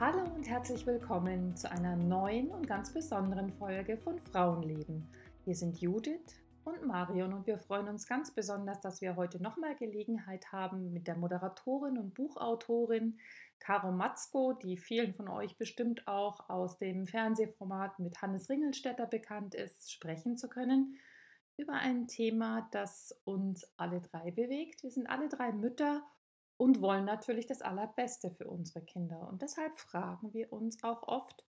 Hallo und herzlich willkommen zu einer neuen und ganz besonderen Folge von Frauenleben. Wir sind Judith und Marion und wir freuen uns ganz besonders, dass wir heute nochmal Gelegenheit haben, mit der Moderatorin und Buchautorin Caro Matzko, die vielen von euch bestimmt auch aus dem Fernsehformat mit Hannes Ringelstetter bekannt ist, sprechen zu können über ein Thema, das uns alle drei bewegt. Wir sind alle drei Mütter und wollen natürlich das Allerbeste für unsere Kinder. Und deshalb fragen wir uns auch oft,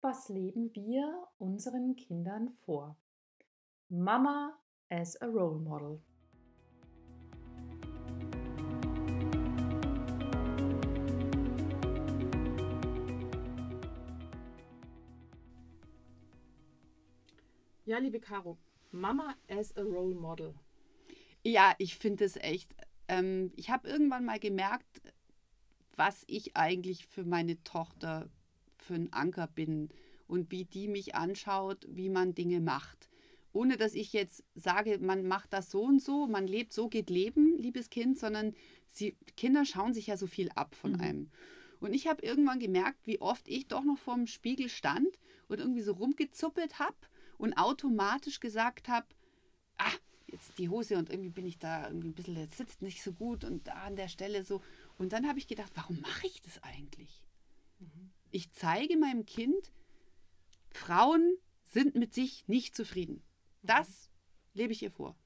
was leben wir unseren Kindern vor? Mama as a Role Model. Ja, liebe Caro, Mama as a Role Model. Ja, ich finde es echt ähm, ich habe irgendwann mal gemerkt, was ich eigentlich für meine Tochter für ein Anker bin und wie die mich anschaut, wie man Dinge macht. Ohne dass ich jetzt sage, man macht das so und so, man lebt, so geht Leben, liebes Kind, sondern sie, Kinder schauen sich ja so viel ab von mhm. einem. Und ich habe irgendwann gemerkt, wie oft ich doch noch vorm Spiegel stand und irgendwie so rumgezuppelt habe und automatisch gesagt habe, jetzt die Hose und irgendwie bin ich da irgendwie ein bisschen, jetzt sitzt nicht so gut und da an der Stelle so. Und dann habe ich gedacht, warum mache ich das eigentlich? Mhm. Ich zeige meinem Kind, Frauen sind mit sich nicht zufrieden. Mhm. Das lebe ich ihr vor.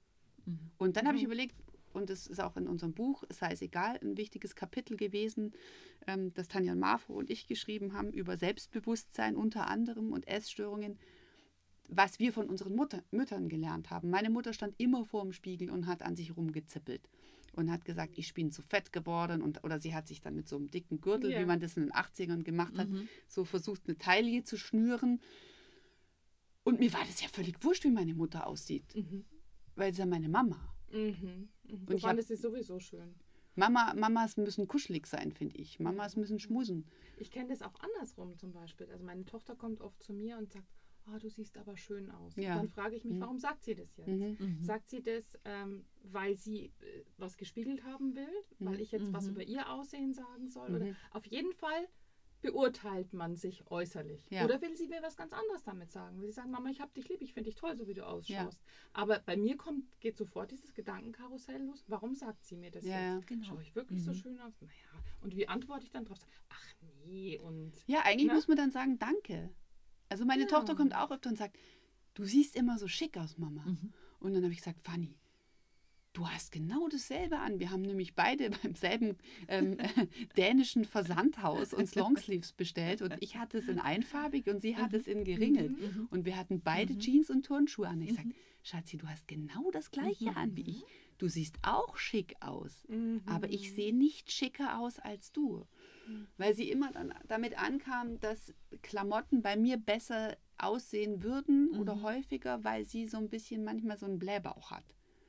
Mhm. Und dann habe ich mhm. überlegt, und das ist auch in unserem Buch, sei es egal, ein wichtiges Kapitel gewesen, ähm, das Tanja und Marfo und ich geschrieben haben über Selbstbewusstsein unter anderem und Essstörungen was wir von unseren Mutter, Müttern gelernt haben. Meine Mutter stand immer vor dem Spiegel und hat an sich rumgezippelt und hat gesagt, ich bin zu fett geworden und oder sie hat sich dann mit so einem dicken Gürtel, yeah. wie man das in den 80ern gemacht hat, mhm. so versucht eine Taille zu schnüren. Und mir war das ja völlig wurscht, wie meine Mutter aussieht, mhm. weil sie ja meine Mama. Mhm. mhm. Du fandest sie sowieso schön. Mama, Mamas müssen kuschelig sein, finde ich. Mamas müssen schmusen. Ich kenne das auch andersrum zum Beispiel. Also meine Tochter kommt oft zu mir und sagt, oh, du siehst aber schön aus. Ja. Dann frage ich mich, mhm. warum sagt sie das jetzt? Mhm. mhm. Sagt sie das, ähm, weil sie äh, was gespiegelt haben will, weil mhm. ich jetzt was mhm. über ihr Aussehen sagen soll? Oder auf jeden Fall beurteilt man sich äußerlich. Ja. Oder will sie mir was ganz anderes damit sagen? Will sie sagen, Mama, ich habe dich lieb, ich finde dich toll, so wie du ausschaust. Ja. Aber bei mir kommt, geht sofort dieses Gedankenkarussell los. Warum sagt sie mir das ja, jetzt? Genau. Schaue ich wirklich mhm. so schön aus? Naja, und wie antworte ich dann drauf? Ach nee, und... Ja, eigentlich ne? muss man dann sagen, danke. Also meine ja. Tochter kommt auch öfter und sagt, du siehst immer so schick aus, Mama. Mhm. Und dann habe ich gesagt, Fanny, du hast genau dasselbe an. Wir haben nämlich beide beim selben ähm, dänischen Versandhaus uns Longsleeves bestellt und ich hatte es in einfarbig und sie hat es in geringelt. Mhm. mhm. Und wir hatten beide mhm. Jeans und Turnschuhe an. Ich sage, mhm. Schatzi, du hast genau das gleiche an wie ich. Du siehst auch schick aus, aber ich sehe nicht schicker aus als du weil sie immer dann damit ankam, dass Klamotten bei mir besser aussehen würden mhm. oder häufiger, weil sie so ein bisschen manchmal so einen Blähbauch hat.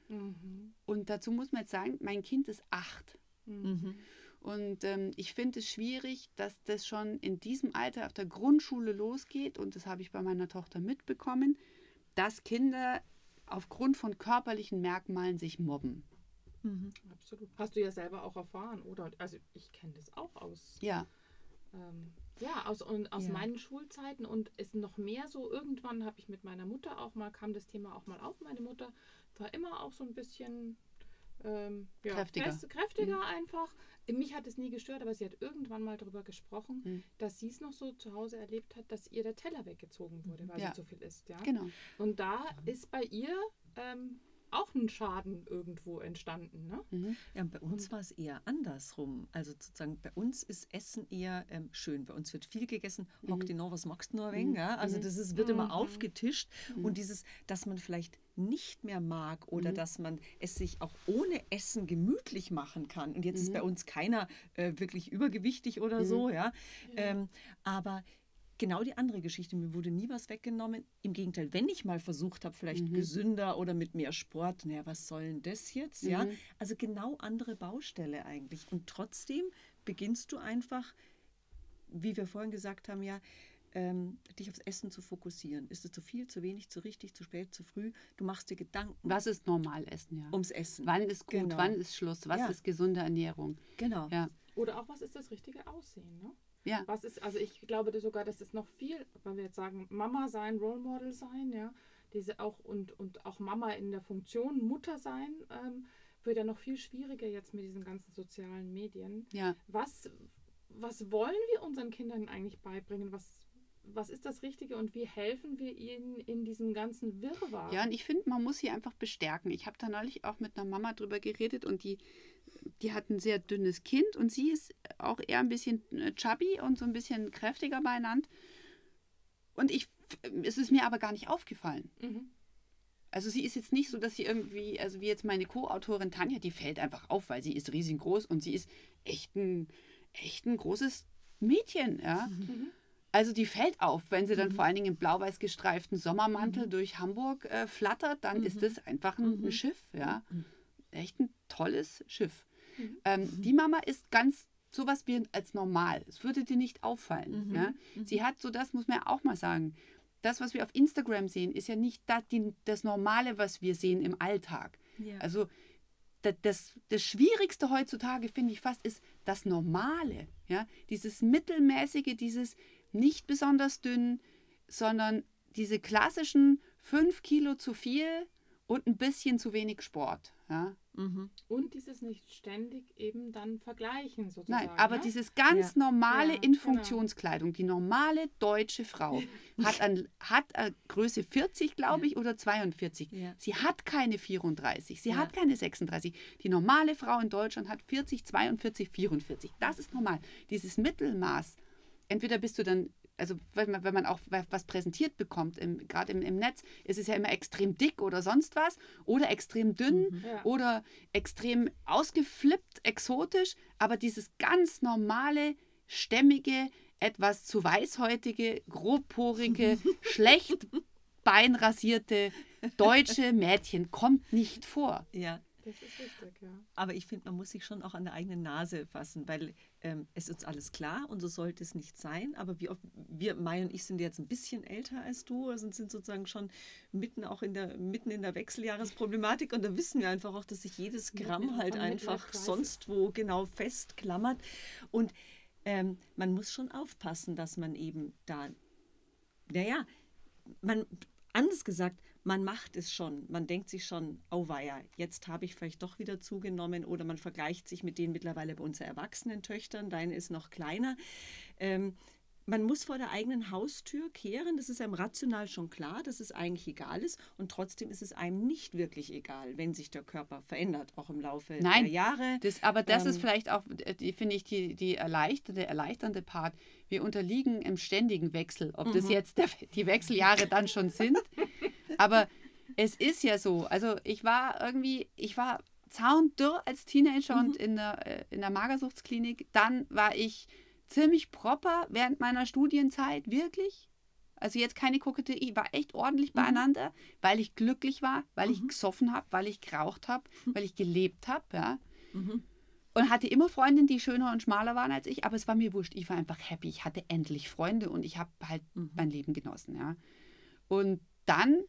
Mhm. Und dazu muss man jetzt sagen, mein Kind ist acht. Mhm. Und ähm, ich finde es schwierig, dass das schon in diesem Alter auf der Grundschule losgeht. Und das habe ich bei meiner Tochter mitbekommen, dass Kinder aufgrund von körperlichen Merkmalen sich mobben. Mhm. Absolut. Hast du ja selber auch erfahren, oder? Also ich kenne das auch aus. Ja. Ähm, ja, aus, und aus ja. meinen Schulzeiten und es noch mehr so, irgendwann habe ich mit meiner Mutter auch mal, kam das Thema auch mal auf. Meine Mutter war immer auch so ein bisschen ähm, ja, kräftiger, fest, kräftiger mhm. einfach. Mich hat es nie gestört, aber sie hat irgendwann mal darüber gesprochen, mhm. dass sie es noch so zu Hause erlebt hat, dass ihr der Teller weggezogen wurde, weil ja. sie zu viel isst. Ja? Genau. Und da ist bei ihr ähm, auch ein Schaden irgendwo entstanden. Ne? Mhm. Ja, bei uns war es eher andersrum. Also sozusagen bei uns ist Essen eher ähm, schön. Bei uns wird viel gegessen. Mhm. Hock die noch, was magst du noch ein? Mhm. Ja? Also mhm. das ist, wird immer mhm. aufgetischt. Mhm. Und dieses, dass man vielleicht nicht mehr mag oder dass man es sich auch ohne Essen gemütlich machen kann. Und jetzt ist bei uns keiner äh, wirklich übergewichtig oder so, ja. ja. Ähm, aber genau die andere Geschichte. Mir wurde nie was weggenommen. Im Gegenteil, wenn ich mal versucht habe, vielleicht mhm. gesünder oder mit mehr Sport, naja, was soll denn das jetzt? Mhm. Ja, also genau andere Baustelle eigentlich. Und trotzdem beginnst du einfach, wie wir vorhin gesagt haben, ja, ähm, dich aufs Essen zu fokussieren. Ist es zu viel, zu wenig, zu richtig, zu spät, zu früh? Du machst dir Gedanken. Was ist normal Essen, ja? Ums Essen. Wann ist gut, genau. wann ist Schluss? Was ja. ist gesunde Ernährung? Genau. Ja. Oder auch, was ist das richtige Aussehen, ne? Ja. Was ist, also ich glaube sogar, dass es noch viel, wenn wir jetzt sagen, Mama sein, Role Model sein, ja, diese auch und, und auch Mama in der Funktion, Mutter sein, ähm, wird ja noch viel schwieriger jetzt mit diesen ganzen sozialen Medien. Ja. Was, was wollen wir unseren Kindern eigentlich beibringen? Was, was ist das Richtige und wie helfen wir ihnen in diesem ganzen Wirrwarr? Ja, und ich finde, man muss sie einfach bestärken. Ich habe da neulich auch mit einer Mama drüber geredet und die, die hat ein sehr dünnes Kind und sie ist auch eher ein bisschen äh, chubby und so ein bisschen kräftiger beieinander. Und ich, es ist mir aber gar nicht aufgefallen. Mhm. Also sie ist jetzt nicht so, dass sie irgendwie, also wie jetzt meine Co-Autorin Tanja, die fällt einfach auf, weil sie ist riesengroß und sie ist echt ein, echt ein großes Mädchen, ja. Mhm. Also die fällt auf, wenn sie dann mhm. vor allen Dingen im blau-weiß gestreiften Sommermantel mhm. durch Hamburg äh, flattert, dann ist das einfach ein, ein mhm. Schiff, ja. Mhm. Echt ein tolles Schiff. Ähm, die Mama ist ganz sowas wie als normal. Es würde dir nicht auffallen. Ja? Sie hat so, das muss man ja auch mal sagen, das, was wir auf Instagram sehen, ist ja nicht das, die, das Normale, was wir sehen im Alltag. Ja. Also das, das, das, Schwierigste heutzutage, finde ich fast, ist das Normale. Ja? Dieses Mittelmäßige, dieses nicht besonders dünn, sondern diese klassischen fünf Kilo zu viel und ein bisschen zu wenig Sport. Ja? Mhm. Und dieses nicht ständig eben dann vergleichen sozusagen. Nein, aber ja? dieses ganz ja. normale ja, in Funktionskleidung, genau. die normale deutsche Frau hat, an, hat an Größe 40, glaube ich, oder 42. Sie hat keine 34, sie hat keine 36. Die normale Frau in Deutschland hat 40, 42, 44. Das ist normal. Dieses Mittelmaß, entweder bist du dann also wenn man, wenn man auch was präsentiert bekommt, gerade im, im Netz, ist es ja immer extrem dick oder sonst was oder extrem dünn mhm, ja. oder extrem ausgeflippt, exotisch, aber dieses ganz normale, stämmige, etwas zu weißhäutige, grobporige, schlecht beinrasierte deutsche Mädchen kommt nicht vor. Ja. Das ist richtig, ja. Aber ich finde, man muss sich schon auch an der eigenen Nase fassen, weil ähm, es ist alles klar und so sollte es nicht sein. Aber wie oft, wir, Mai und ich sind jetzt ein bisschen älter als du, also sind sozusagen schon mitten auch in der, mitten in der Wechseljahresproblematik und da wissen wir einfach auch, dass sich jedes Gramm halt einfach sonst wo genau festklammert. Und ähm, man muss schon aufpassen, dass man eben da, naja, man, anders gesagt, man macht es schon. Man denkt sich schon, oh weia, jetzt habe ich vielleicht doch wieder zugenommen oder man vergleicht sich mit denen mittlerweile bei unseren erwachsenen Töchtern. Deine ist noch kleiner. Ähm, man muss vor der eigenen Haustür kehren. Das ist einem rational schon klar, dass es eigentlich egal ist. Und trotzdem ist es einem nicht wirklich egal, wenn sich der Körper verändert, auch im Laufe Nein, der Jahre. Das, aber das ähm, ist vielleicht auch, äh, finde ich, die, die erleichternde, erleichternde Part. Wir unterliegen im ständigen Wechsel. Ob das mhm. jetzt der, die Wechseljahre dann schon sind. Aber es ist ja so. Also ich war irgendwie, ich war zaundürr als Teenager mhm. und in der, äh, in der Magersuchtsklinik. Dann war ich ziemlich proper während meiner Studienzeit, wirklich. Also jetzt keine Koketterie, ich war echt ordentlich mhm. beieinander, weil ich glücklich war, weil mhm. ich gesoffen habe, weil ich geraucht habe, mhm. weil ich gelebt habe, ja. Mhm. Und hatte immer Freundinnen, die schöner und schmaler waren als ich, aber es war mir wurscht. Ich war einfach happy. Ich hatte endlich Freunde und ich habe halt mhm. mein Leben genossen, ja. Und dann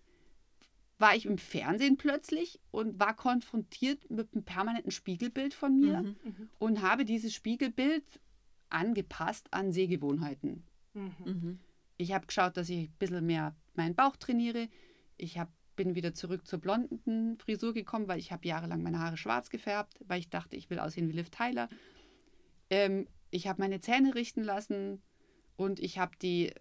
war ich im Fernsehen plötzlich und war konfrontiert mit einem permanenten Spiegelbild von mir mhm. und habe dieses Spiegelbild angepasst an Sehgewohnheiten. Mhm. mhm. Ich habe geschaut, dass ich ein bisschen mehr meinen Bauch trainiere. Ich hab, bin wieder zurück zur blonden Frisur gekommen, weil ich habe jahrelang meine Haare schwarz gefärbt, weil ich dachte, ich will aussehen wie Liv Tyler. Ähm, ich habe meine Zähne richten lassen und ich habe die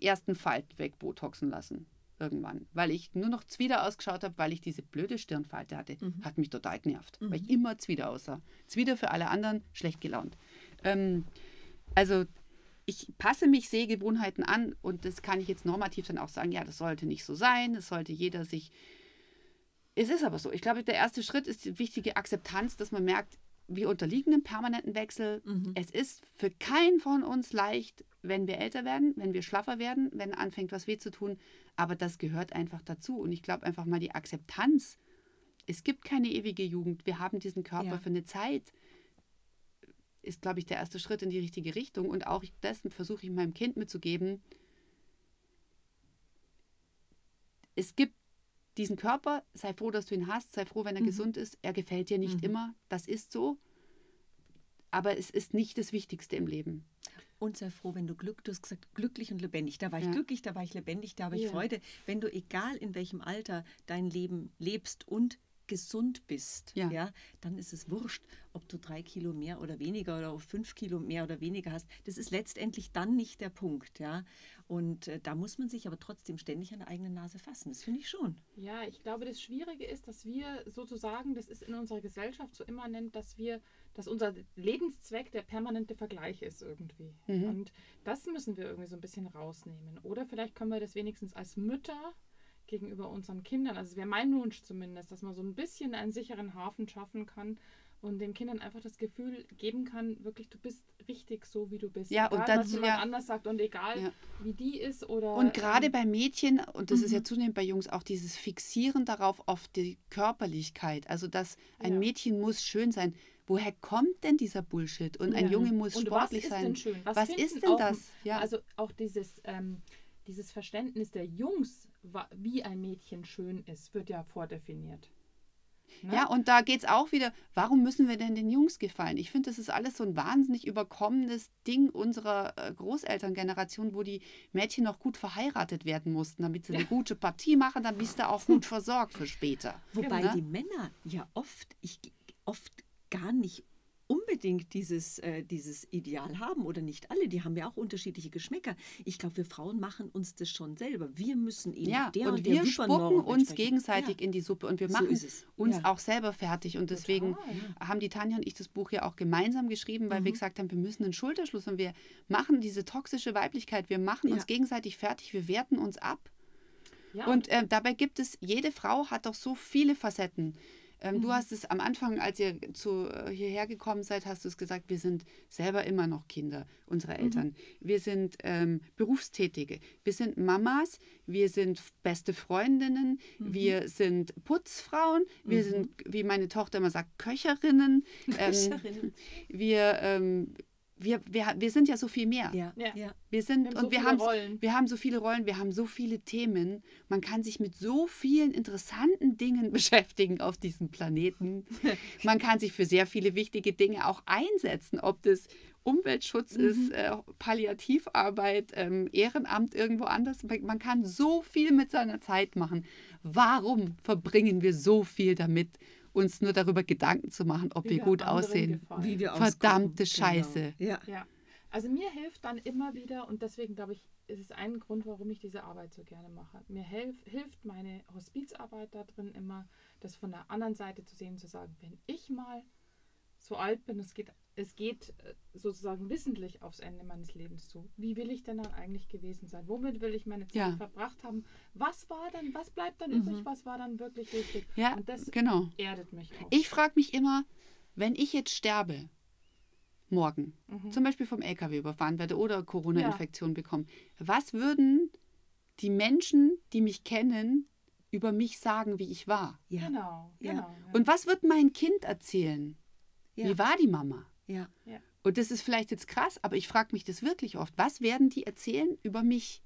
ersten Falten wegbotoxen lassen irgendwann, weil ich nur noch Zwider ausgeschaut habe, weil ich diese blöde Stirnfalte hatte. Mhm. Hat mich total genervt, mhm. weil ich immer Zwider aussah. Zwider für alle anderen, schlecht gelaunt. Ähm, also ich passe mich Sehgewohnheiten an und das kann ich jetzt normativ dann auch sagen, ja, das sollte nicht so sein, das sollte jeder sich. Es ist aber so. Ich glaube, der erste Schritt ist die wichtige Akzeptanz, dass man merkt, wir unterliegen einem permanenten Wechsel. Mhm. Es ist für keinen von uns leicht, wenn wir älter werden, wenn wir schlaffer werden, wenn anfängt, was weh zu tun. Aber das gehört einfach dazu. Und ich glaube einfach mal die Akzeptanz. Es gibt keine ewige Jugend. Wir haben diesen Körper ja. für eine Zeit. Ist, glaube ich, der erste Schritt in die richtige Richtung. Und auch dessen versuche ich meinem Kind mitzugeben. Es gibt diesen Körper, sei froh, dass du ihn hast, sei froh, wenn er mhm. gesund ist. Er gefällt dir nicht mhm. immer, das ist so. Aber es ist nicht das Wichtigste im Leben. Und sei froh, wenn du Glück, du hast gesagt, glücklich und lebendig. Da war ich ja. glücklich, da war ich lebendig, da habe ich ja. Freude. Wenn du, egal in welchem Alter, dein Leben lebst und gesund bist, ja. ja. dann ist es wurscht, ob du drei Kilo mehr oder weniger oder fünf Kilo mehr oder weniger hast. Das ist letztendlich dann nicht der Punkt, ja. Und äh, da muss man sich aber trotzdem ständig an der eigenen Nase fassen. Das finde ich schon. Ja, ich glaube, das Schwierige ist, dass wir sozusagen, das ist in unserer Gesellschaft so immanent, dass wir, dass unser Lebenszweck der permanente Vergleich ist irgendwie. Mhm. Und das müssen wir irgendwie so ein bisschen rausnehmen. Oder vielleicht können wir das wenigstens als Mütter gegenüber unseren Kindern. Also es wäre mein Wunsch zumindest, dass man so ein bisschen einen sicheren Hafen schaffen kann und den Kindern einfach das Gefühl geben kann, wirklich, du bist richtig so, wie du bist. Ja, egal, und dazu, was jemand ja. anders sagt und egal, ja. wie die ist oder. Und gerade ähm, bei Mädchen, und das mhm. ist ja mhm. zunehmend bei Jungs auch dieses Fixieren darauf auf die Körperlichkeit. Also, dass ein ja. Mädchen muss schön sein. Woher kommt denn dieser Bullshit? Und ein Junge muss und sportlich sein. Was ist denn schön? Was, was ist denn auch, das? Ja. Also auch dieses, ähm, dieses Verständnis der Jungs, wie ein Mädchen schön ist, wird ja vordefiniert. Ne? Ja, und da geht es auch wieder, warum müssen wir denn den Jungs gefallen? Ich finde, das ist alles so ein wahnsinnig überkommenes Ding unserer äh, Großelterngeneration, wo die Mädchen noch gut verheiratet werden mussten, damit sie eine gute Partie machen, dann bist du auch gut versorgt für später. Wobei ne? die Männer ja oft, ich, oft gar nicht unbedingt dieses, äh, dieses Ideal haben oder nicht alle. Die haben ja auch unterschiedliche Geschmäcker. Ich glaube, wir Frauen machen uns das schon selber. Wir müssen eben ja, der und, und wir spucken uns gegenseitig ja. in die Suppe und wir machen so uns ja. auch selber fertig. Und deswegen Total, haben die Tanja und ich das Buch ja auch gemeinsam geschrieben, weil mhm. wir gesagt haben, wir müssen einen Schulterschluss und wir machen diese toxische Weiblichkeit, wir machen uns gegenseitig fertig, wir werten uns ab. Und äh, dabei gibt es, jede Frau hat doch so viele Facetten. Ähm, mhm. Du hast es am Anfang, als ihr zu, äh, hierher gekommen seid, hast du es gesagt, wir sind selber immer noch Kinder unserer mhm. Eltern. Mhm. Wir sind ähm, Berufstätige. Wir sind Mamas, wir sind beste Freundinnen, mhm. wir sind Putzfrauen, wir mhm. sind, wie meine Tochter immer sagt, Köcherinnen. Ähm, wir ähm, wir, wir, wir sind ja so viel mehr. Ja. ja. Wir sind wir und so wir haben wir haben so viele Rollen, wir haben so viele Themen. Man kann sich mit so vielen interessanten Dingen beschäftigen auf diesem Planeten. Man kann sich für sehr viele wichtige Dinge auch einsetzen, ob das Umweltschutz mhm. ist, äh, Palliativarbeit, ähm, Ehrenamt irgendwo anders. Man kann so viel mit seiner Zeit machen. Warum verbringen wir so viel damit? Uns nur darüber Gedanken zu machen, ob wir, wir gut aussehen. Wie wir Verdammte genau. Scheiße. Genau. Ja. ja. Also mir hilft dann immer wieder, und deswegen glaube ich, ist es ein Grund, warum ich diese Arbeit so gerne mache. Mir helf, hilft meine Hospizarbeit da drin immer, das von der anderen Seite zu sehen, zu sagen, wenn ich mal so alt bin, es geht, es geht äh, sozusagen wissentlich aufs Ende meines Lebens zu. Wie will ich denn dann eigentlich gewesen sein? Womit will ich meine Zeit ja. verbracht haben? Was war dann, was bleibt dann mhm. übrig? Was war dann wirklich wichtig? Ja, Und das genau. erdet mich auch. Ich frage mich immer, wenn ich jetzt sterbe, morgen, mhm. zum Beispiel vom LKW überfahren werde oder Corona-Infektion ja. bekomme, was würden die Menschen, die mich kennen, über mich sagen, wie ich war? Ja. Genau, ja. genau. Und was wird mein Kind erzählen? Ja. Wie war die Mama? Ja. ja. Und das ist vielleicht jetzt krass, aber ich frage mich das wirklich oft. Was werden die erzählen über mich?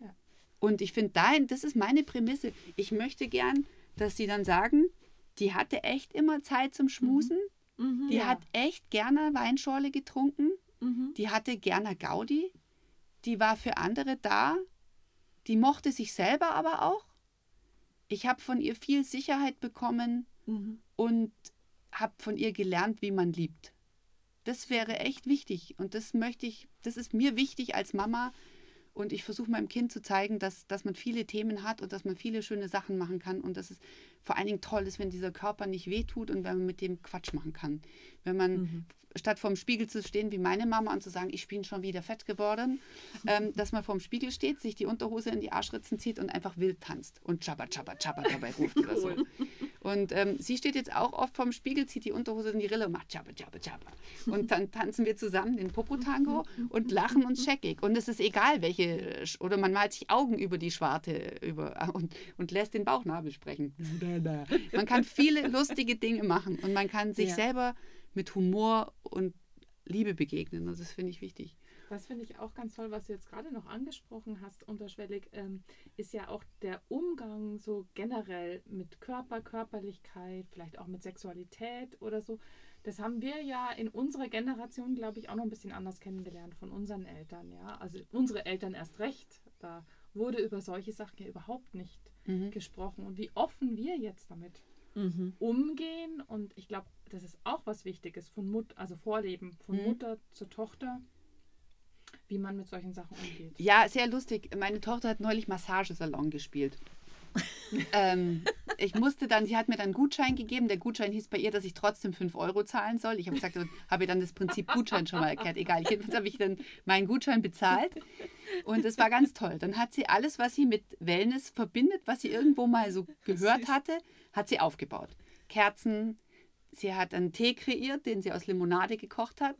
Ja. Und ich finde, das ist meine Prämisse. Ich möchte gern, dass sie dann sagen, die hatte echt immer Zeit zum Schmusen. Mhm. Mhm, die ja. hat echt gerne Weinschorle getrunken. Mhm. Die hatte gerne Gaudi. Die war für andere da. Die mochte sich selber aber auch. Ich habe von ihr viel Sicherheit bekommen mhm. und habe von ihr gelernt, wie man liebt. Das wäre echt wichtig und das möchte ich, das ist mir wichtig als Mama und ich versuche meinem Kind zu zeigen, dass, dass man viele Themen hat und dass man viele schöne Sachen machen kann und dass es vor allen Dingen toll ist, wenn dieser Körper nicht wehtut und wenn man mit dem Quatsch machen kann. Wenn man mhm statt vorm Spiegel zu stehen wie meine Mama und zu sagen, ich bin schon wieder fett geworden, ähm, dass man vorm Spiegel steht, sich die Unterhose in die Arschritzen zieht und einfach wild tanzt und Chabba, Chabba, Chabba dabei ruft oder so. Und ähm, sie steht jetzt auch oft vorm Spiegel, zieht die Unterhose in die Rille und macht Chabba, Chabba, Chabba. Und dann tanzen wir zusammen den Popo-Tango und lachen uns scheckig. Und es ist egal, welche, oder man malt sich Augen über die Schwarte über, und, und lässt den Bauchnabel sprechen. Man kann viele lustige Dinge machen und man kann sich ja. selber mit Humor und Liebe begegnen. Also das finde ich wichtig. Das finde ich auch ganz toll, was du jetzt gerade noch angesprochen hast, unterschwellig, ähm, ist ja auch der Umgang so generell mit Körper, Körperlichkeit, vielleicht auch mit Sexualität oder so. Das haben wir ja in unserer Generation, glaube ich, auch noch ein bisschen anders kennengelernt von unseren Eltern. Ja, also unsere Eltern erst recht. Da wurde über solche Sachen ja überhaupt nicht mhm. gesprochen und wie offen wir jetzt damit mhm. umgehen. Und ich glaube, das ist auch was Wichtiges von Mut, also Vorleben von mhm. Mutter zur Tochter, wie man mit solchen Sachen umgeht. Ja, sehr lustig. Meine Tochter hat neulich Massagesalon gespielt. ähm, ich musste dann, sie hat mir dann einen Gutschein gegeben. Der Gutschein hieß bei ihr, dass ich trotzdem 5 Euro zahlen soll. Ich habe gesagt, habe ihr dann das Prinzip Gutschein schon mal erklärt. Egal, jedenfalls habe ich dann meinen Gutschein bezahlt. Und es war ganz toll. Dann hat sie alles, was sie mit Wellness verbindet, was sie irgendwo mal so gehört hatte, hat sie aufgebaut. Kerzen, sie hat einen Tee kreiert, den sie aus Limonade gekocht hat.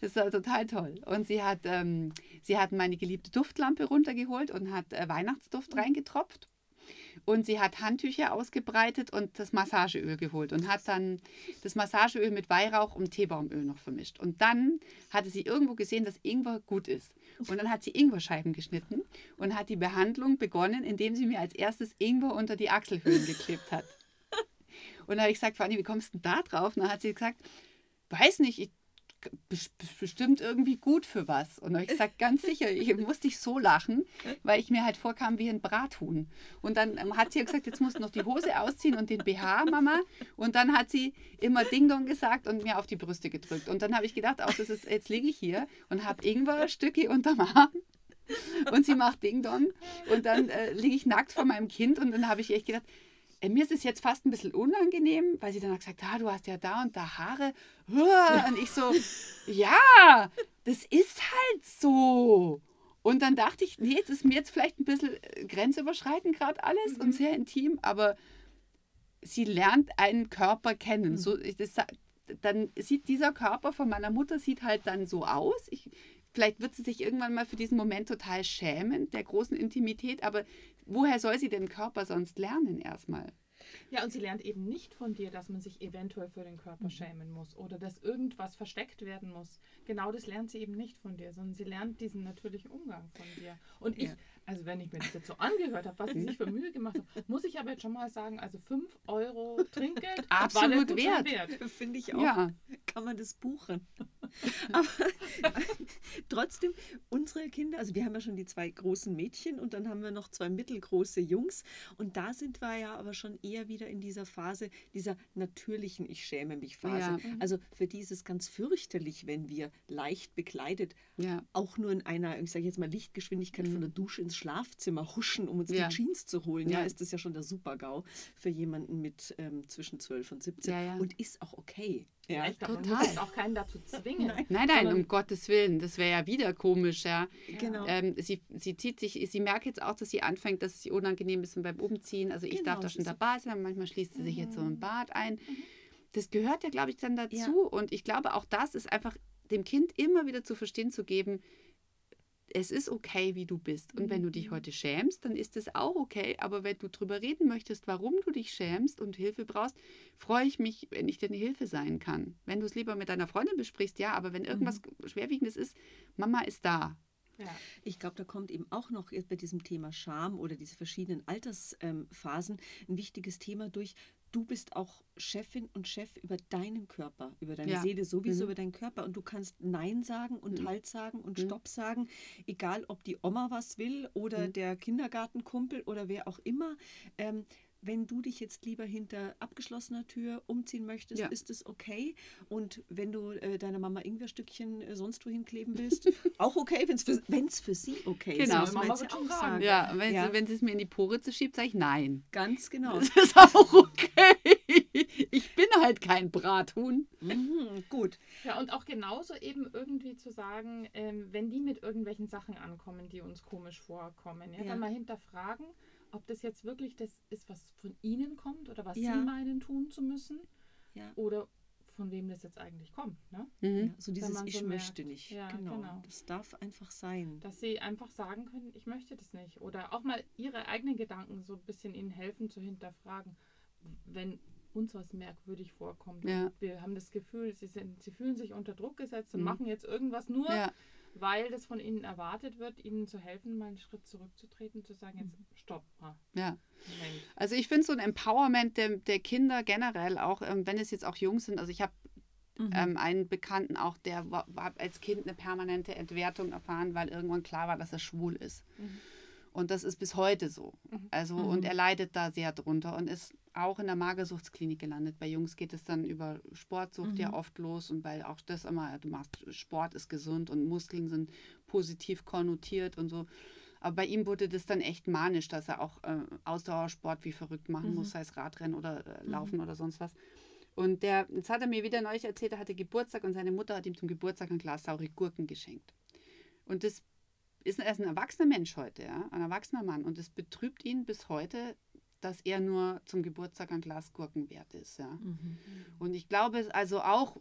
Das war total toll. Und sie hat, ähm, sie hat meine geliebte Duftlampe runtergeholt und hat äh, Weihnachtsduft reingetropft. Und sie hat Handtücher ausgebreitet und das Massageöl geholt und hat dann das Massageöl mit Weihrauch und Teebaumöl noch vermischt. Und dann hatte sie irgendwo gesehen, dass Ingwer gut ist. Und dann hat sie Ingwerscheiben geschnitten und hat die Behandlung begonnen, indem sie mir als erstes Ingwer unter die Achselhöhlen geklebt hat. Und dann habe ich gesagt, Fanny, wie kommst du denn da drauf? Und dann hat sie gesagt, weiß nicht, ich bestimmt irgendwie gut für was. Und ich gesagt, ganz sicher, ich musste ich so lachen, weil ich mir halt vorkam wie ein Brathuhn. Und dann ähm, hat sie gesagt, jetzt musst du noch die Hose ausziehen und den BH, Mama. Und dann hat sie immer Ding Dong gesagt und mir auf die Brüste gedrückt. Und dann habe ich gedacht, auch das ist, jetzt liege ich hier und habe Ingwer-Stücke unterm Arm. Und sie macht Ding Dong. Und dann äh, liege ich nackt vor meinem Kind. Und dann habe ich echt gedacht, mir ist es jetzt fast ein bisschen unangenehm, weil sie dann hat gesagt, ah, du hast ja da und da Haare. Und ich so, ja, das ist halt so. Und dann dachte ich, nee, jetzt ist mir jetzt vielleicht ein bisschen äh, grenzüberschreitend gerade alles mhm. und sehr intim, aber sie lernt einen Körper kennen. Mhm. So, das, dann sieht dieser Körper von meiner Mutter sieht halt dann so aus. Ich, vielleicht wird sie sich irgendwann mal für diesen Moment total schämen, der großen Intimität, aber woher soll sie den Körper sonst lernen erstmal? Ja, und sie lernt eben nicht von dir, dass man sich eventuell für den Körper mhm. schämen muss oder dass irgendwas versteckt werden muss. Genau das lernt sie eben nicht von dir, sondern sie lernt diesen natürlichen Umgang von dir. Und ich, also wenn ich mir das jetzt so angehört habe, was sie sich für Mühe gemacht hat, muss ich aber jetzt schon mal sagen, also 5 Euro Trinkgeld absolut wert. wert. Finde ich auch. Ja. Kann man das buchen. aber trotzdem, unsere Kinder, also wir haben ja schon die zwei großen Mädchen und dann haben wir noch zwei mittelgroße Jungs und da sind wir ja aber schon eher wieder in dieser Phase dieser natürlichen Ich schäme mich Phase. Ja. Also für dieses ganz fürchterlich, wenn wir leicht bekleidet, ja. auch nur in einer, ich sage jetzt mal Lichtgeschwindigkeit mhm. von der Dusche ins Schlafzimmer huschen, um uns ja. die Jeans zu holen. Ja. ja, ist das ja schon der Super-GAU für jemanden mit ähm, zwischen 12 und 17 ja, und ist auch okay. Ja, ich glaube, man muss auch keinen dazu zwingen. Nein, nein, nein um Gottes Willen, das wäre ja wieder komisch, ja. Genau. Ähm, sie, sie zieht sich, sie merkt jetzt auch, dass sie anfängt, dass es ihr unangenehm ist beim Umziehen. Also ich genau, darf da schon dabei sein, manchmal schließt sie sich jetzt so im mhm. Bad ein. Mhm. Das gehört ja, glaube ich, dann dazu. Ja. Und ich glaube, auch das ist einfach dem Kind immer wieder zu verstehen zu geben, es ist okay, wie du bist. Und wenn du dich mhm. heute schämst, dann ist es auch okay. Aber wenn du darüber reden möchtest, warum du dich schämst und Hilfe brauchst, freue ich mich, wenn ich dir eine Hilfe sein kann. Wenn du es lieber mit deiner Freundin besprichst, ja, aber wenn irgendwas mhm. Schwerwiegendes ist, Mama ist da. Ja. Ich glaube, da kommt eben auch noch bei diesem Thema Scham oder diese verschiedenen Altersphasen ein wichtiges Thema durch du bist auch Chefin und Chef über deinen Körper, über deine ja. Seele, sowieso mhm. über deinen Körper. Und du kannst Nein sagen und mhm. Halt sagen und mhm. Stopp sagen, egal ob die Oma was will oder mhm. der Kindergartenkumpel oder wer auch immer. Ähm, wenn du dich jetzt lieber hinter abgeschlossener Tür umziehen möchtest, ja. ist es okay. Und wenn du äh, deiner Mama Ingwerstückchen äh, sonst wohin kleben willst, auch okay, wenn es für, für sie okay genau. ist. Genau, Mama wird auch sagen. Ja, wenn, ja. Sie, wenn sie es mir in die Pore schiebt, sage ich nein. Ganz genau. Das ist auch okay. Ich bin halt kein Brathuhn. Mhm, gut. Ja, und auch genauso eben irgendwie zu sagen, ähm, wenn die mit irgendwelchen Sachen ankommen, die uns komisch vorkommen, ja, ja. dann mal hinterfragen, ob das jetzt wirklich das ist, was von ihnen kommt oder was ja. sie meinen tun zu müssen. Ja. Oder von wem das jetzt eigentlich kommt. Ne? Mhm. Ja, so dieses Ich so möchte nicht. Ja, genau. genau. Das darf einfach sein. Dass sie einfach sagen können, ich möchte das nicht. Oder auch mal ihre eigenen Gedanken so ein bisschen ihnen helfen zu hinterfragen. Wenn uns was merkwürdig vorkommt. Ja. Wir haben das Gefühl, sie, sind, sie fühlen sich unter Druck gesetzt und mhm. machen jetzt irgendwas nur, ja. Weil das von ihnen erwartet wird, ihnen zu helfen, mal einen Schritt zurückzutreten, zu sagen, jetzt mhm. stopp. Mal. Ja. Moment. Also ich finde so ein Empowerment der, der Kinder generell, auch ähm, wenn es jetzt auch Jungs sind, also ich habe Mhm. Ähm, einen Bekannten auch, der war, war, als Kind eine permanente Entwertung erfahren, weil irgendwann klar war, dass er schwul ist. Mhm. Und das ist bis heute so. Mhm. Also, mhm. und er leidet da sehr drunter und ist auch in der Magersuchtsklinik gelandet. Bei Jungs geht es dann über Sportsucht mhm. ja oft los und weil auch das immer, du machst, Sport ist gesund und Muskeln sind positiv konnotiert und so. Aber bei ihm wurde das dann echt manisch, dass er auch äh, Ausdauersport wie verrückt machen mhm. muss, sei es Radrennen oder äh, mhm. Laufen oder sonst was. Und der, jetzt hat er mir wieder neulich erzählt, er hatte Geburtstag und seine Mutter hat ihm zum Geburtstag ein Glas saure Gurken geschenkt. Und das ist, er ist ein erwachsener Mensch heute, ja, ein erwachsener Mann. Und es betrübt ihn bis heute, dass er nur zum Geburtstag ein Glas Gurken wert ist. Ja. Mhm. Und ich glaube, also auch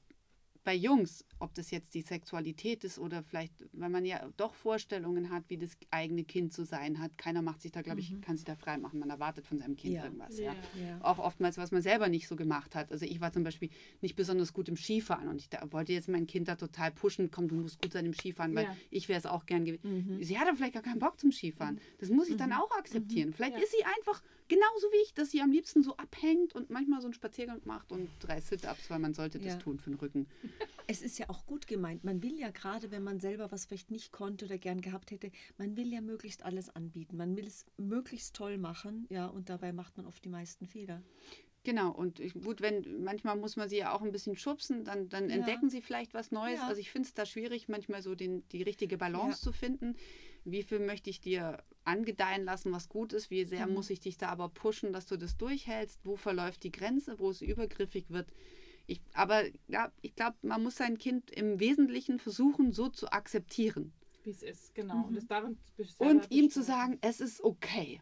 bei Jungs, ob das jetzt die Sexualität ist oder vielleicht, weil man ja doch Vorstellungen hat, wie das eigene Kind zu sein hat. Keiner macht sich da, glaube ich, mhm. kann sich da frei machen. Man erwartet von seinem Kind ja. irgendwas. Ja. ja. Auch oftmals, was man selber nicht so gemacht hat. Also ich war zum Beispiel nicht besonders gut im Skifahren und ich da, wollte jetzt mein Kind da total pushen, komm, du musst gut sein im Skifahren, weil ja. ich wäre es auch gern gewesen. Mhm. Sie hat aber vielleicht gar keinen Bock zum Skifahren. Mhm. Das muss ich dann mhm. auch akzeptieren. Mhm. Vielleicht ist sie einfach genauso wie ich, dass sie am liebsten so abhängt und manchmal so einen Spaziergang macht und drei Sit-Ups, weil man sollte das tun für den Rücken. Es ist ja auch gut gemeint. Man will ja gerade, wenn man selber was vielleicht nicht konnte oder gern gehabt hätte, man will ja möglichst alles anbieten. Man will es möglichst toll machen, ja, und dabei macht man oft die meisten Fehler. Genau, und ich, gut, wenn manchmal muss man sie ja auch ein bisschen schubsen, dann, dann ja. entdecken sie vielleicht was Neues. Ja. Also ich finde es da schwierig, manchmal so den, die richtige Balance ja. zu finden. Wie viel möchte ich dir angedeihen lassen, was gut ist? Wie sehr mhm. muss ich dich da aber pushen, dass du das durchhältst? Wo verläuft die Grenze, wo es übergriffig wird? Ich, aber ja, ich glaube, man muss sein Kind im Wesentlichen versuchen, so zu akzeptieren. Wie es ist, genau. Mhm. Und, darin und ihm zu sagen, es ist okay.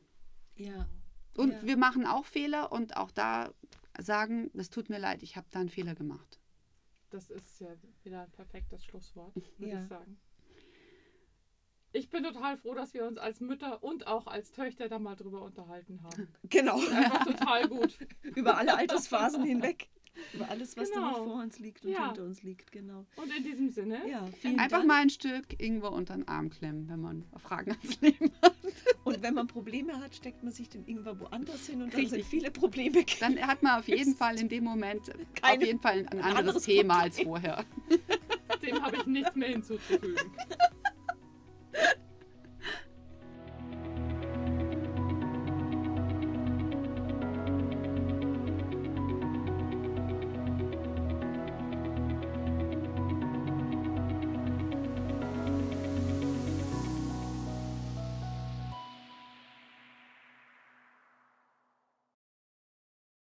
Ja. Und ja. wir machen auch Fehler und auch da sagen, es tut mir leid, ich habe da einen Fehler gemacht. Das ist ja wieder ein perfektes Schlusswort, würde ja. ich sagen. Ich bin total froh, dass wir uns als Mütter und auch als Töchter da mal drüber unterhalten haben. Genau. Einfach total gut. Über alle Altersphasen hinweg. Über alles, was genau. da vor uns liegt und ja. hinter uns liegt, genau. Und in diesem Sinne, ja, einfach Dank. mal ein Stück Ingwer unter den Arm klemmen, wenn man Fragen ans Leben hat. Und wenn man Probleme hat, steckt man sich den Ingwer woanders hin und dann sind viele Probleme. Dann hat man auf jeden Fall in dem Moment Keine, auf jeden Fall ein, ein anderes, anderes Thema als vorher. Dem habe ich nichts mehr hinzuzufügen.